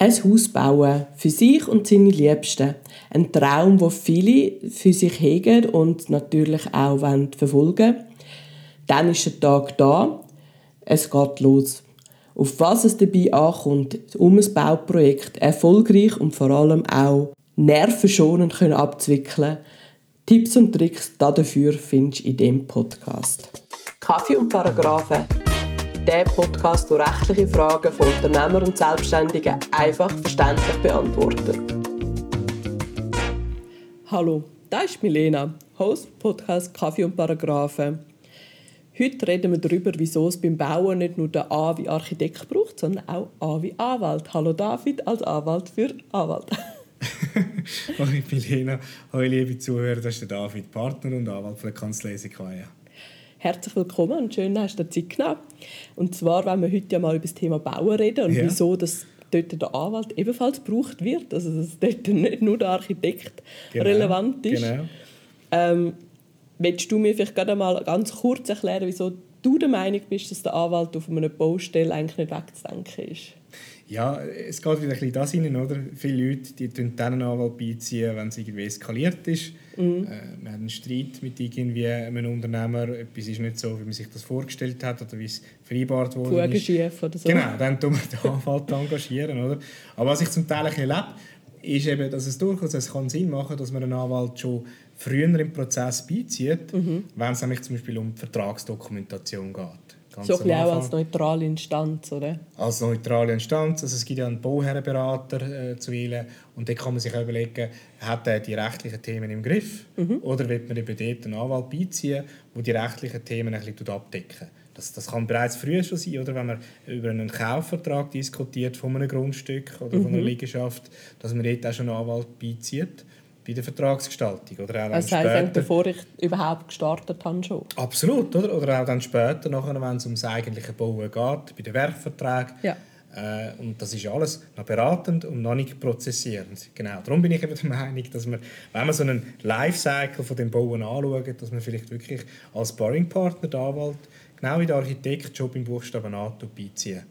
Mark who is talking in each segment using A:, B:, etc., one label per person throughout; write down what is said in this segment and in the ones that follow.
A: Ein Haus bauen, für sich und seine Liebsten. Ein Traum, wo viele für sich hegen und natürlich auch verfolgen wollen. Dann ist der Tag da. Es geht los. Auf was es dabei ankommt, um ein Bauprojekt erfolgreich und vor allem auch nervenschonend können abzuwickeln. Tipps und Tricks dafür findest du in diesem Podcast. Kaffee und Paragraphen der Podcast, der rechtliche Fragen von Unternehmern und Selbstständigen einfach verständlich beantwortet. Hallo, da ist Milena, Host Podcast Kaffee und Paragraphen. Heute reden wir darüber, wieso es beim Bauen nicht nur der A wie Architekt braucht, sondern auch A wie Anwalt. Hallo David als Anwalt für Anwalt.
B: Hallo Milena, hallo liebe Zuhörer, das ist der David, Partner und Anwalt von der Kanzlei Sequoia.
A: Herzlich willkommen und schön, dass du dir Zeit genommen Und zwar wollen wir heute ja mal über das Thema Bauen reden und ja. wieso das dort der Anwalt ebenfalls gebraucht wird. Also dass dort nicht nur der Architekt genau. relevant ist. Genau. Ähm, willst du mir vielleicht gerade mal ganz kurz erklären, wieso du der Meinung bist, dass der Anwalt auf einer Baustelle eigentlich nicht wegzudenken ist?
B: Ja, es geht wieder ein bisschen das hinein, oder? Viele Leute die dann einen Anwalt beiziehen, wenn es irgendwie eskaliert ist. Mhm. Äh, wir haben einen Streit mit irgendwie einem Unternehmer, etwas ist nicht so, wie man sich das vorgestellt hat oder wie es vereinbart wurde.
A: ist. oder so.
B: Genau, dann tun wir den Anwalt engagieren, oder? Aber was ich zum Teil erlebe, ist eben, dass es durchaus es kann Sinn machen kann, dass man einen Anwalt schon früher im Prozess beizieht, mhm. wenn es nämlich zum Beispiel um die Vertragsdokumentation geht.
A: Ganz so ein auch als neutrale Instanz, oder?
B: Als neutrale Instanz. Also es gibt ja einen Bauherrenberater äh, zu wählen und da kann man sich auch überlegen, hat er die rechtlichen Themen im Griff mhm. oder wird man eben dort einen Anwalt beiziehen, der die rechtlichen Themen ein bisschen abdecken das, das kann bereits früher schon sein, oder? wenn man über einen Kaufvertrag diskutiert von einem Grundstück oder mhm. von einer mhm. Liegenschaft, dass man dort auch schon einen Anwalt beizieht bei der Vertragsgestaltung. Oder auch
A: also später, heißt, bevor ich überhaupt gestartet habe schon?
B: Absolut, oder? Oder auch dann später, nachher, wenn es ums eigentliche Bauen geht, bei den Werkverträgen. Ja. Äh, und das ist alles noch beratend und noch nicht prozessierend. Genau. Darum bin ich eben der Meinung, dass man, wenn man so einen Lifecycle von dem Bauen anschaut, dass man vielleicht wirklich als Sparringpartner, der Anwalt, genau wie der Architekt, schon beim Buchstaben A beiziehen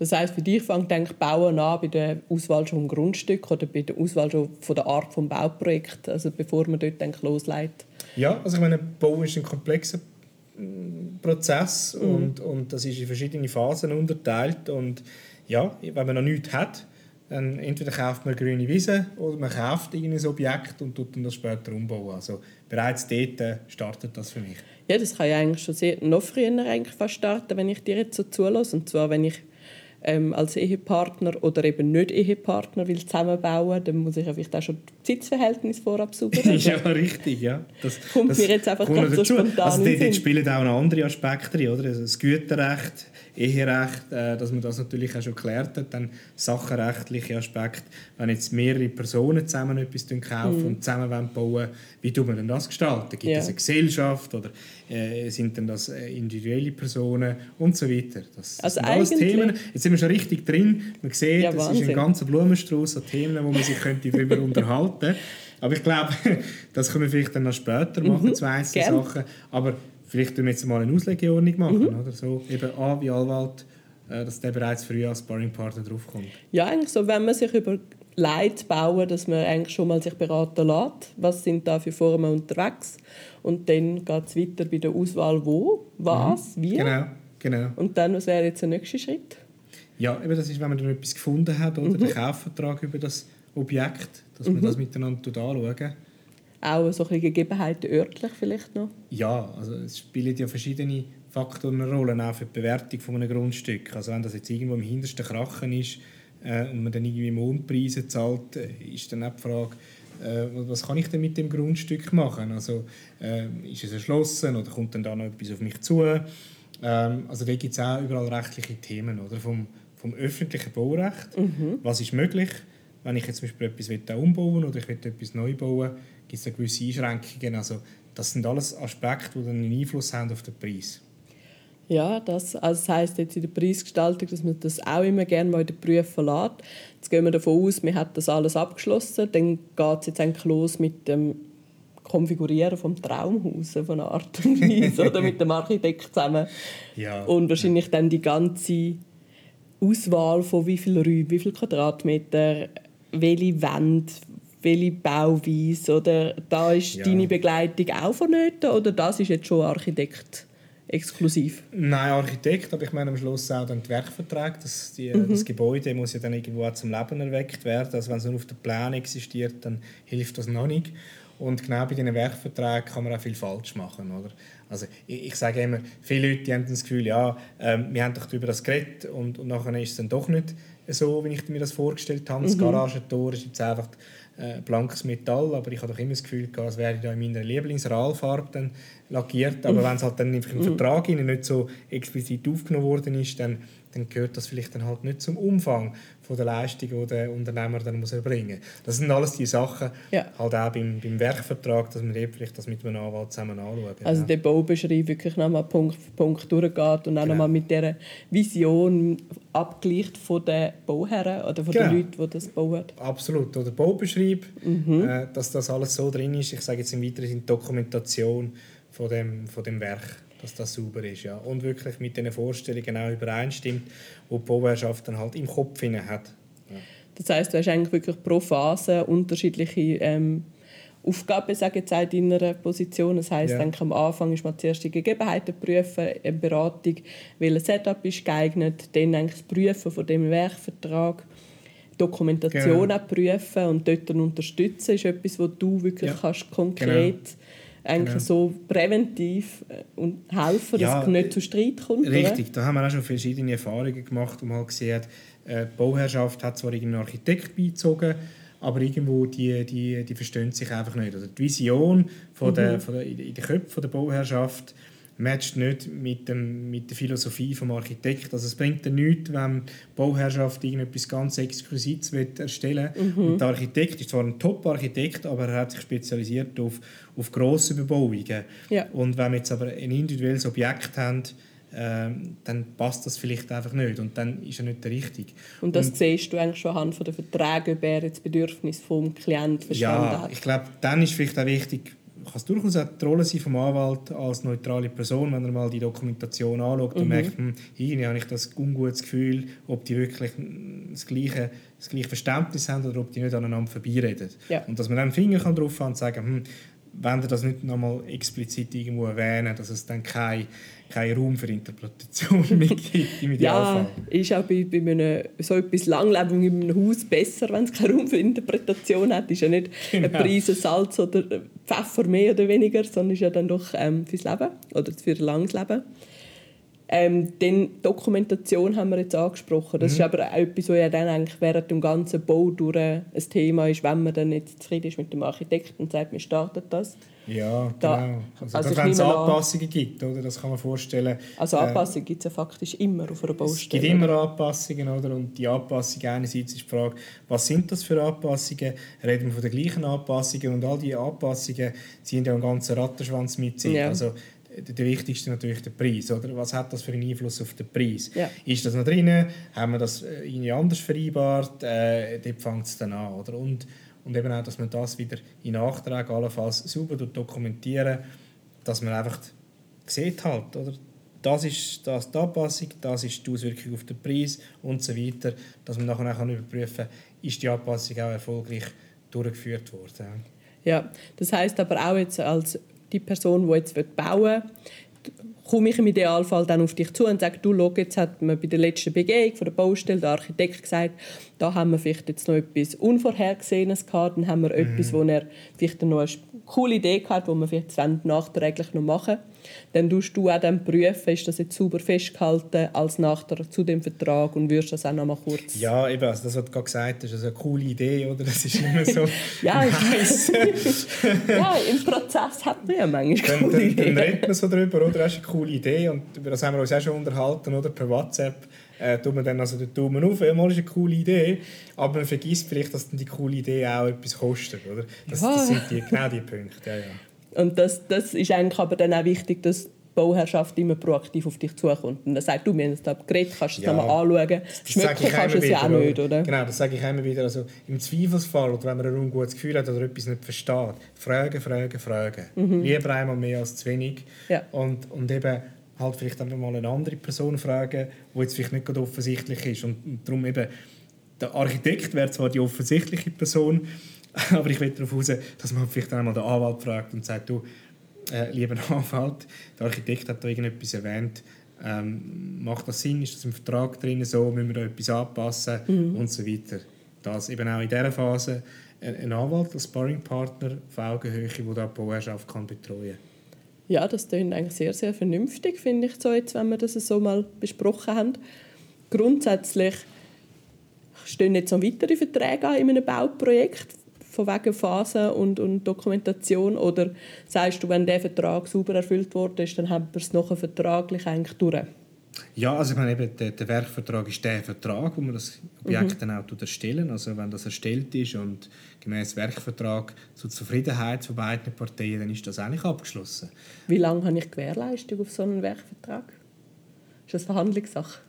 A: das heißt, für dich fängt denke Bauen an bei der Auswahl schon Grundstück oder bei der Auswahl schon von der Art des Bauprojekts, also bevor man dort denke, loslegt.
B: Ja, also ich meine, Bau ist ein komplexer mm, Prozess mhm. und, und das ist in verschiedene Phasen unterteilt und ja, wenn man noch nichts hat, dann entweder kauft man grüne Wiese oder man kauft irgendein Objekt und tut dann das später umbauen. Also bereits dort äh, startet das für mich.
A: Ja, das kann ja eigentlich schon sehr, noch früher eigentlich fast starten, wenn ich dir jetzt so zulasse. Und zwar, wenn ich ähm, als Ehepartner oder eben nicht Ehepartner will zusammenbauen, dann muss ich ja vielleicht auch schon das Sitzverhältnis vorab sauber
B: ja, richtig, ja. Das
A: kommt das mir jetzt einfach gerade so spontan
B: Also dort, spielen auch noch andere Aspekte drin, oder? Also das Güterrecht, Eherecht, äh, dass man das natürlich auch schon geklärt hat, dann sachenrechtliche Aspekte, wenn jetzt mehrere Personen zusammen etwas kaufen mm. und zusammen bauen wie tut man denn das gestalten? Gibt es eine Gesellschaft oder äh, sind denn das äh, individuelle Personen und so weiter? Das, das also sind alles Themen. Jetzt sind wir schon richtig drin. Man sieht, ja, es ist ein ganzer Blumenstrauß an Themen, wo man sich könnte darüber unterhalten Aber ich glaube, das können wir vielleicht dann noch später machen, mhm, zwei einzelne Sachen. Aber vielleicht tun wir jetzt mal eine Auslegeordnung machen. Mhm. Oder so. Eben A wie Anwalt, äh, dass der bereits früh als Sparringpartner draufkommt.
A: Ja, eigentlich so, wenn man sich über Leute bauen, dass man eigentlich schon mal sich beraten lässt. Was sind da für Formen unterwegs? Und dann geht es weiter bei der Auswahl, wo, was, mhm. wie.
B: Genau, genau.
A: Und dann, was wäre jetzt der nächste Schritt?
B: Ja, eben das ist, wenn man dann etwas gefunden hat, oder mhm. den Kaufvertrag über das Objekt, dass mhm. man das miteinander anschauen
A: Auch so ein Gegebenheiten örtlich vielleicht noch?
B: Ja, also es spielen ja verschiedene Faktoren eine Rolle, auch für die Bewertung von einem Grundstück. Also wenn das jetzt irgendwo im hintersten Krachen ist, äh, und man dann irgendwie Mondpreise zahlt, äh, ist dann auch die Frage, äh, was kann ich denn mit dem Grundstück machen? Also äh, ist es erschlossen oder kommt dann da noch etwas auf mich zu? Ähm, also da gibt es auch überall rechtliche Themen, oder? Vom, vom öffentlichen Baurecht. Mhm. Was ist möglich? Wenn ich jetzt zum Beispiel etwas umbauen oder ich will etwas neu bauen, gibt es da gewisse Einschränkungen. Also das sind alles Aspekte, die dann einen Einfluss haben auf den Preis.
A: Ja, das, also das heisst jetzt in der Preisgestaltung, dass man das auch immer gerne mal in den Prüfen lässt. Jetzt gehen wir davon aus, man hat das alles abgeschlossen, dann geht es jetzt eigentlich los mit dem Konfigurieren vom Traumhaus von einer Art und Weise oder mit dem Architekt zusammen. Ja. Und wahrscheinlich dann die ganze Auswahl von wie viel Räumen, wie viel Quadratmeter, welche Wände, welche Bauweise oder da ist ja. deine Begleitung auch vonnöten oder das ist jetzt schon Architekt exklusiv?
B: Nein, Architekt, aber ich meine am Schluss auch dann die Werkverträge. Das, die, mhm. das Gebäude muss ja dann irgendwo zum Leben erweckt werden. Also wenn es nur auf der Plan existiert, dann hilft das noch nicht. Und genau bei diesen Werkverträgen kann man auch viel falsch machen. Oder? Also ich, ich sage immer, viele Leute haben das Gefühl, ja, ähm, wir haben doch über das geredet und, und nachher ist es dann doch nicht so, wie ich mir das vorgestellt habe. Das mhm. Garagentor ist jetzt einfach äh, blankes Metall, aber ich habe doch immer das Gefühl, als wäre ich da in meiner Lieblingsralfarbe lackiert. Aber mhm. wenn es halt dann im mhm. Vertrag nicht so explizit aufgenommen worden ist, dann, dann gehört das vielleicht dann halt nicht zum Umfang von der Leistung, die der Unternehmer dann muss erbringen muss. Das sind alles die Sachen, ja. halt auch beim, beim Werkvertrag, dass man eben vielleicht das mit einem Anwalt zusammen anschaut.
A: Also ja. der Baubeschreib wirklich nochmal Punkt für Punkt durchgeht und auch genau. nochmal mit dieser Vision abgleicht von den Bauherren oder von genau. den Leuten, die das bauen.
B: Absolut. Oder Baubeschreib, mhm. äh, dass das alles so drin ist. Ich sage jetzt im Weiteren Dokumentation von dem, von dem Werk dass das sauber ist. Ja. Und wirklich mit den Vorstellungen auch übereinstimmt, die die Bauherrschaft dann halt im Kopf hat. Ja.
A: Das heißt, du hast eigentlich wirklich pro Phase unterschiedliche ähm, Aufgaben sage jetzt in deiner Position. Das heißt, ja. am Anfang ist man zuerst die Gegebenheiten prüfen, eine Beratung, welches Setup ist geeignet, dann eigentlich das Prüfen von dem Werkvertrag, Dokumentation genau. prüfen und dort unterstützen ist etwas, wo du wirklich ja. kannst konkret genau eigentlich genau. so präventiv äh, und helfen, ja, dass es nicht zu Streit kommt.
B: Richtig, oder? da haben wir auch schon verschiedene Erfahrungen gemacht, man halt gesehen hat, äh, die Bauherrschaft hat zwar einen Architekt beizogen, aber irgendwo die, die, die verstehen sich einfach nicht. Oder die Vision von der, mhm. von der, in den Köpfen der Bauherrschaft matcht nicht mit, dem, mit der Philosophie des Architekten. Also es bringt dir nichts, wenn die Bauherrschaft irgendetwas ganz Exquisites erstellen will. Mhm. der Architekt ist zwar ein Top-Architekt, aber er hat sich spezialisiert auf, auf grosse Bebauungen. Ja. Und wenn wir jetzt aber ein individuelles Objekt haben, ähm, dann passt das vielleicht einfach nicht und dann ist er nicht der Richtige.
A: Und das und, siehst du eigentlich schon anhand von der Verträge, ob er das Bedürfnis vom Klienten verstanden
B: ja, hat? ich glaube, dann ist vielleicht auch wichtig, kann es durchaus auch die Rolle sein vom Anwalt als neutrale Person, wenn er mal die Dokumentation anschaut und mhm. merkt, hm, irgendwie habe ich das ungutes Gefühl, ob die wirklich das gleiche, das gleiche Verständnis haben oder ob die nicht aneinander vorbeireden. Ja. Und dass man dann einen Finger kann drauf haben und sagen, hm, wenn ihr das nicht nochmal explizit irgendwo erwähnen, dass es dann kein keinen Raum für Interpretation mehr gibt im
A: Idealfall. Ja, ist auch bei, bei einem, so etwas Langlebig in einem Haus besser, wenn es keinen Raum für Interpretation hat. Ist ja nicht genau. ein Preis Salz oder Pfeffer mehr oder weniger, sondern ist ja dann doch ähm, fürs Leben oder für ein langes Leben. Ähm, dann Dokumentation haben wir jetzt angesprochen. Das mhm. ist aber auch etwas, was ja dann eigentlich während dem ganzen Bau durch ein Thema ist, wenn man dann nicht zufrieden ist mit dem Architekten und sagt, wir starten das.
B: Ja, da, genau. Also, also wenn es Anpassungen gibt, oder? das kann man vorstellen.
A: Also äh, Anpassungen äh, gibt es ja faktisch immer auf einer Baustelle.
B: Es gibt immer Anpassungen, oder? Und die Anpassungen einerseits ist die Frage, was sind das für Anpassungen? Reden wir von den gleichen Anpassungen und all diese Anpassungen ziehen ja einen ganzen Rattenschwanz mit sich. Ja. Also, der wichtigste natürlich der Preis. Oder? Was hat das für einen Einfluss auf den Preis? Ja. Ist das noch drin? Haben wir das äh, irgendwie anders vereinbart? Äh, dort fängt es dann an. Oder? Und, und eben auch, dass man das wieder in Nachtrag allenfalls sauber dokumentieren dass man einfach sieht halt, oder? Das ist das die Anpassung, das ist die Auswirkung auf den Preis und so weiter, dass man nachher auch überprüfen kann, ist die Anpassung auch erfolgreich durchgeführt worden.
A: Ja, das heißt aber auch jetzt als die Person, die jetzt bauen will, komme ich im Idealfall dann auf dich zu und sage, du, schau, jetzt hat man bei der letzten Begehung von der Baustelle der Architekt gesagt, da haben wir vielleicht jetzt noch etwas Unvorhergesehenes gehabt, dann haben wir mhm. etwas, wo er vielleicht noch coole Idee gehabt, wo wir vielleicht nachträglich noch machen dann tust du auch dann prüfen, ist das jetzt sauber festgehalten als Nachtrag zu dem Vertrag und wirst das auch noch mal kurz...
B: Ja, eben, also das, was du gerade gesagt hast, ist eine coole Idee, oder? Das ist immer so
A: ja, nice. ja, im Prozess hat man ja manchmal
B: coole dann, Ideen. Dann redet man so darüber, oder? Das ist eine coole Idee und über das haben wir uns auch schon unterhalten, oder? Per WhatsApp äh, tut man dann also den Daumen auf, ja, mal ist eine coole Idee, aber man vergisst vielleicht, dass dann die coole Idee auch etwas kostet, oder? Das, ja. das sind die, genau die Punkte, ja, ja.
A: Und das, das ist eigentlich aber dann auch wichtig, dass die Bauherrschaft immer proaktiv auf dich zukommt. Und dann sagt du, wir haben es da geredet, kannst du es ja, mal anschauen. Schmecken kannst du es ja auch nicht, oder?
B: Genau, das sage ich immer wieder. Also Im Zweifelsfall, oder wenn man ein ungutes Gefühl hat oder etwas nicht versteht, fragen, fragen, fragen. Mhm. Lieber einmal mehr als zu wenig. Ja. Und, und eben halt vielleicht einfach mal eine andere Person fragen, die jetzt vielleicht nicht gerade offensichtlich ist. Und, und darum eben, der Architekt wäre zwar die offensichtliche Person, aber ich will darauf raus, dass man vielleicht einmal den Anwalt fragt und sagt, du, äh, lieber Anwalt, der Architekt hat da irgendetwas erwähnt, ähm, macht das Sinn, ist das im Vertrag drin so, müssen wir da etwas anpassen mhm. und so weiter. Das eben auch in dieser Phase ein Anwalt als Sparringpartner auf Augenhöhe, der da die Bauherrschaft kann betreuen kann.
A: Ja, das klingt eigentlich sehr, sehr vernünftig, finde ich, so jetzt, wenn wir das so mal besprochen haben. Grundsätzlich stehen jetzt noch weitere Verträge an in einem Bauprojekt, von wegen Phasen und, und Dokumentation? Oder sagst du, wenn der Vertrag sauber erfüllt worden ist, dann haben wir es nachher vertraglich eigentlich durch?
B: Ja, also ich meine, eben, der, der Werkvertrag ist der Vertrag, wo man das Objekt mhm. dann auch erstellen Also wenn das erstellt ist und gemäß Werkvertrag zur Zufriedenheit von beiden Parteien, dann ist das eigentlich abgeschlossen.
A: Wie lange habe ich Gewährleistung auf so einen Werkvertrag? Ist das Verhandlungssache?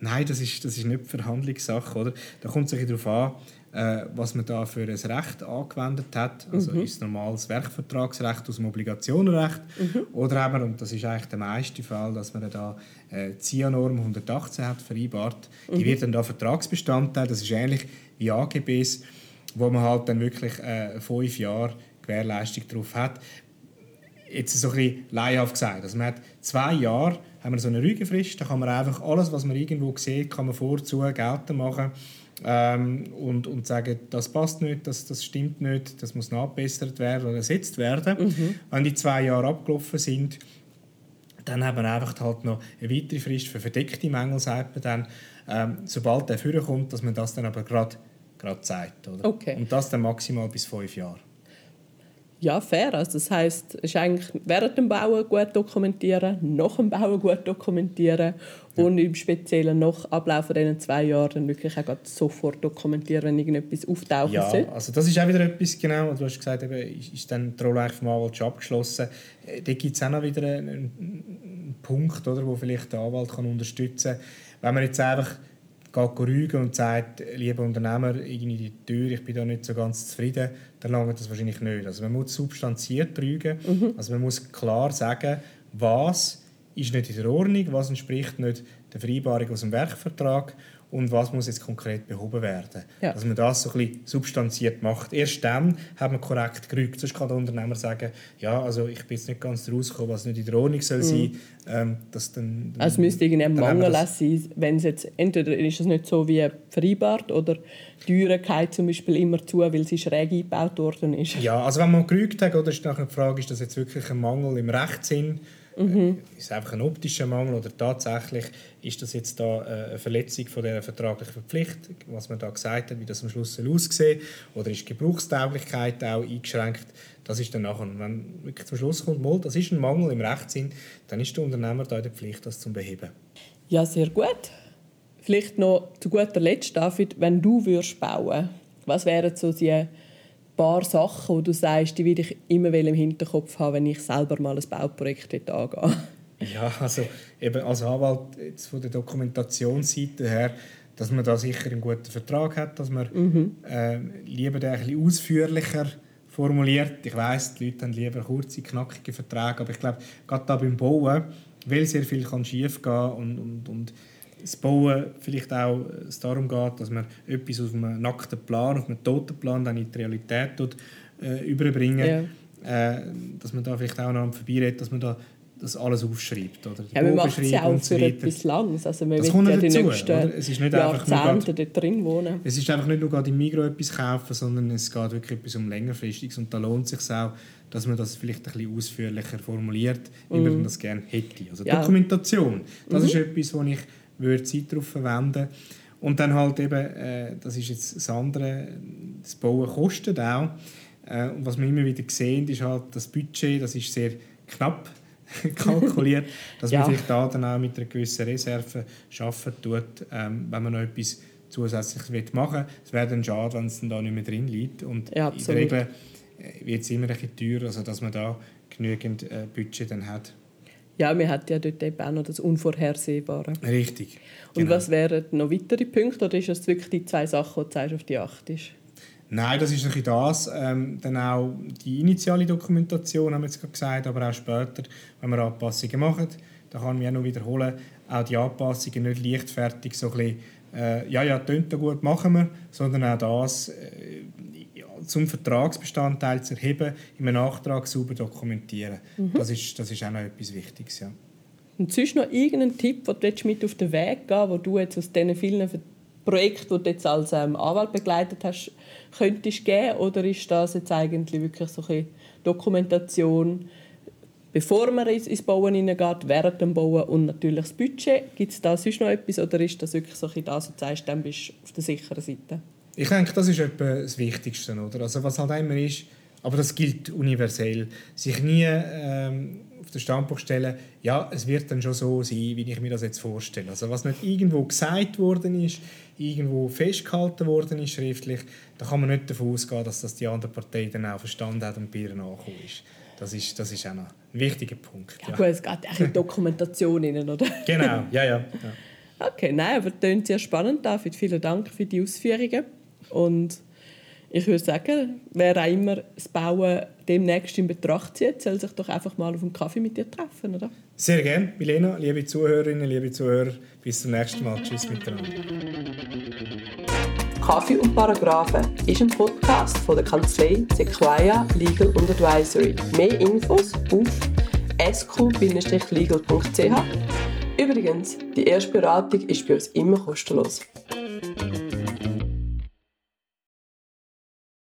B: Nein, das ist, das ist nicht Verhandlungssache. Oder? Da kommt es darauf an, äh, was man da für ein Recht angewendet hat. Also mhm. ist es normales Werkvertragsrecht aus dem Obligationenrecht mhm. oder eben, und das ist eigentlich der meiste Fall, dass man da äh, ZIA-Norm 118 hat vereinbart. Mhm. Die wird dann da Vertragsbestandteil, das ist ähnlich wie AGBs, wo man halt dann wirklich äh, fünf Jahre Gewährleistung drauf hat. Jetzt so ein bisschen laienhaft gesagt. Also man hat zwei Jahre haben wir so eine Rügefrist, da kann man einfach alles, was man irgendwo sieht, kann man vorzu geltend machen ähm, und, und sagen, das passt nicht, das, das stimmt nicht, das muss nachbessert werden oder ersetzt werden. Mhm. Wenn die zwei Jahre abgelaufen sind, dann haben wir einfach halt noch eine weitere Frist für verdeckte Mängel, sagt man dann, ähm, sobald der vorkommt, dass man das dann aber gerade zeigt. Oder?
A: Okay.
B: Und das dann maximal bis fünf Jahre.
A: Ja, fair. Also das heisst, es ist eigentlich während dem Bauen gut dokumentieren, nach dem Bauen gut dokumentieren ja. und im Speziellen nach Ablauf dieser zwei Jahre dann wirklich auch sofort dokumentieren, wenn irgendetwas auftauchen
B: ja, sollte. also das ist auch wieder etwas, genau, du hast gesagt, eben, ist dann die Rolle vom Anwalt schon abgeschlossen. Äh, da gibt es auch noch wieder einen, einen Punkt, oder, wo vielleicht der Anwalt kann unterstützen kann. Wenn man jetzt einfach geht rügen und sagt, lieber Unternehmer, irgendwie die Tür, ich bin da nicht so ganz zufrieden, dann langt das wahrscheinlich nicht. Also man muss substanziert rügen, mhm. also man muss klar sagen, was ist nicht in der Ordnung, was entspricht nicht der Vereinbarung aus dem Werkvertrag und was muss jetzt konkret behoben werden. Ja. Dass man das so ein bisschen substanziert macht. Erst dann hat man korrekt gerügt. Sonst kann der Unternehmer sagen, ja, also ich bin jetzt nicht ganz rausgekommen, was nicht in der Ordnung soll mhm. sein. Ähm, dass dann,
A: also es müsste irgendwie ein Mangel sein, wenn es jetzt, entweder ist es nicht so wie vereinbart oder die Türe geht zum Beispiel immer zu, weil sie schräg eingebaut worden ist.
B: Ja, also wenn man gerügt hat, oder ist nachher die Frage, ist das jetzt wirklich ein Mangel im Rechtssinn? Mhm. Ist es einfach ein optischer Mangel oder tatsächlich ist das jetzt da äh, eine Verletzung von der vertraglichen Verpflichtung, was man da gesagt hat, wie das am Schluss aussehen oder ist die Gebrauchstauglichkeit auch eingeschränkt? Das ist dann nachher, wenn wirklich zum Schluss kommt, mal, das ist ein Mangel im Rechtssinn, dann ist der Unternehmer da in der Pflicht, das zu beheben.
A: Ja, sehr gut. Vielleicht noch zu guter Letzt, David, wenn du würdest bauen, was wären so die paar Sachen, die du sagst, die will ich immer im Hinterkopf haben, wenn ich selber mal ein Bauprojekt angehe?
B: Ja, also eben als Anwalt jetzt von der Dokumentationsseite her, dass man da sicher einen guten Vertrag hat, dass man mhm. äh, lieber den ein bisschen ausführlicher formuliert. Ich weiß, die Leute haben lieber kurze, knackige Verträge, aber ich glaube, gerade da beim Bauen, weil sehr viel kann schief gehen und, und, und das Bauen vielleicht auch es darum geht, dass man etwas auf einem nackten Plan, auf einem toten Plan dann in die Realität tut, äh, überbringen. Ja. Äh, dass man da vielleicht auch noch vorbeiredet, dass man da das alles aufschreibt. Oder?
A: Ja, man macht es ja auch für etwas Langes. Also man das wird ja dazu, es ist nicht Jahrzehnte dort drin wohnen.
B: Es ist einfach nicht nur gerade im Migro etwas kaufen, sondern es geht wirklich etwas um längerfristiges. Und da lohnt es sich auch, dass man das vielleicht ein bisschen ausführlicher formuliert, wie mm. man das gerne hätte. Also ja. Dokumentation, das mhm. ist etwas, wo ich würde Zeit darauf verwenden und dann halt eben, äh, das ist jetzt das andere, das Bauen kostet auch. Äh, und was wir immer wieder sehen, ist halt, das Budget, das ist sehr knapp kalkuliert, dass ja. man vielleicht da dann auch mit einer gewissen Reserve arbeiten tut, ähm, wenn man noch etwas zusätzlich machen will. Es wäre dann schade, wenn es dann da nicht mehr drin liegt. Und ja, in der Regel äh, wird es immer ein bisschen teuer, also dass man da genügend äh, Budget dann hat.
A: Ja, man hat ja dort eben auch noch das Unvorhersehbare.
B: Richtig.
A: Und genau. was wären noch weitere Punkte oder ist das wirklich die zwei Sachen, die du sagst, auf die Acht ist?
B: Nein, das ist ein das. Ähm, dann auch die initiale Dokumentation, haben wir jetzt gerade gesagt, aber auch später, wenn wir Anpassungen machen, da kann mich auch noch wiederholen, auch die Anpassungen nicht leichtfertig so ein bisschen, äh, ja, ja, tönt gut, machen wir, sondern auch das äh, zum Vertragsbestandteil zu erheben, einem Nachtrag sauber dokumentieren. Mhm. Das, ist, das ist auch noch etwas Wichtiges, ja.
A: Und sonst noch irgendeinen Tipp, den du mit auf den Weg gehen wo du jetzt aus diesen vielen Projekten, die du jetzt als ähm, Anwalt begleitet hast, könntest geben? Oder ist das jetzt eigentlich wirklich so eine Dokumentation, bevor man ins Bauen hineingeht, während dem Bauen und natürlich das Budget? Gibt es da sonst noch etwas oder ist das wirklich so das, was du sagst, dann bist du auf der sicheren Seite?
B: Ich denke, das ist etwa das Wichtigste. Oder? Also was halt immer ist, aber das gilt universell, sich nie ähm, auf den Standpunkt stellen, ja, es wird dann schon so sein, wie ich mir das jetzt vorstelle. Also was nicht irgendwo gesagt worden ist, irgendwo festgehalten worden ist schriftlich, da kann man nicht davon ausgehen, dass das die andere Partei dann auch verstanden hat und bei ihr nachgekommen ist. Das ist, das ist auch noch ein wichtiger Punkt.
A: Ja, ja. gut, es geht auch in Dokumentation rein, oder?
B: genau, ja, ja. ja.
A: Okay, nein, aber das klingt sehr spannend, David. Vielen Dank für die Ausführungen. Und ich würde sagen, wer auch immer das Bauen demnächst in Betracht zieht, soll sich doch einfach mal auf einen Kaffee mit dir treffen, oder?
B: Sehr gerne, Milena, liebe Zuhörerinnen, liebe Zuhörer. Bis zum nächsten Mal. Tschüss miteinander.
A: Kaffee und Paragraphen ist ein Podcast von der Kanzlei Sequoia Legal und Advisory. Mehr Infos auf sq-legal.ch. Übrigens, die erste Beratung ist bei uns immer kostenlos.